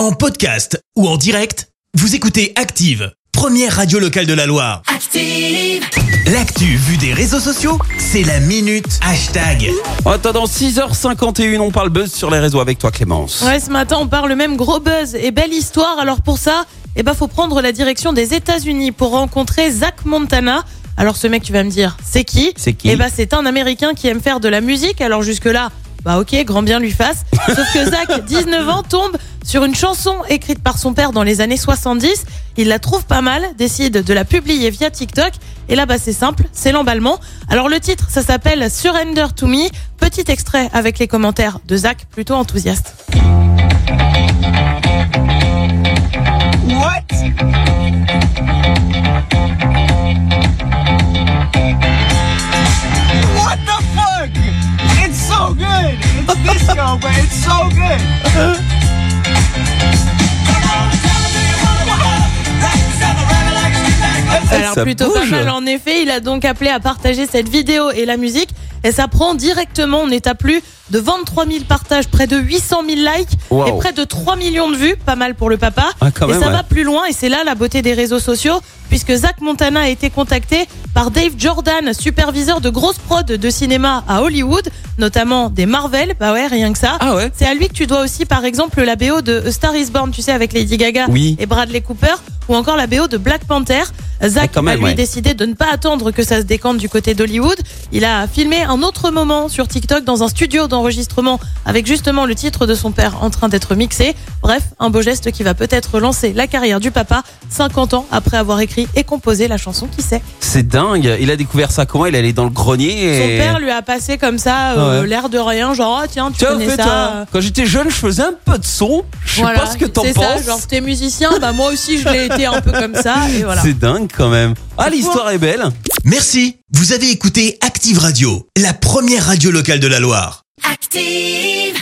En podcast ou en direct, vous écoutez Active, première radio locale de la Loire. Active. L'actu vue des réseaux sociaux, c'est la minute hashtag. En attendant 6h51, on parle buzz sur les réseaux avec toi Clémence. Ouais, ce matin, on parle même gros buzz et belle histoire. Alors pour ça, eh ben, faut prendre la direction des États-Unis pour rencontrer Zach Montana. Alors ce mec, tu vas me dire, c'est qui C'est qui Eh ben, c'est un Américain qui aime faire de la musique. Alors jusque-là, bah ok, grand bien lui fasse. Sauf que Zach, 19 ans, tombe sur une chanson écrite par son père dans les années 70. Il la trouve pas mal, décide de la publier via TikTok. Et là, bah, c'est simple, c'est l'emballement. Alors le titre, ça s'appelle Surrender to Me. Petit extrait avec les commentaires de Zach, plutôt enthousiaste. What? The fuck? It's so good. It's but it's so good. Alors ça plutôt pas mal en effet, il a donc appelé à partager cette vidéo et la musique et ça prend directement, on est à plus de 23 000 partages, près de 800 000 likes Wow. et près de 3 millions de vues, pas mal pour le papa. Ah, et même, ça ouais. va plus loin et c'est là la beauté des réseaux sociaux puisque Zach Montana a été contacté par Dave Jordan, superviseur de grosses prod de cinéma à Hollywood, notamment des Marvel, bah ouais, rien que ça. Ah ouais C'est à lui que tu dois aussi, par exemple, la BO de A Star is Born, tu sais, avec Lady Gaga Oui. et Bradley Cooper, ou encore la BO de Black Panther. Zach Ah, a lui ouais. décidé de ne pas attendre que ça se décante du côté d'Hollywood. Il a filmé un autre moment sur TikTok dans un studio d'enregistrement avec justement le titre de son père en train d'être mixé. Bref, un beau geste qui va peut-être lancer la carrière du papa 50 ans après avoir écrit et composé la chanson qui sait. C'est dingue. Il a découvert ça comment? Il est allé dans le grenier Son père lui a passé comme ça euh, Ouais. l'air de rien, genre oh, tiens tu Tiens, connais ça. euh, Quand j'étais jeune, je faisais un peu de son. Je sais Voilà, pas ce que t'en c'est penses. ça, genre t'es musicien, bah moi aussi je l'ai été un peu comme ça et voilà. C'est dingue quand même. Ah, l'histoire est belle. Merci, vous avez écouté Active Radio, la première radio locale de la Loire. Active.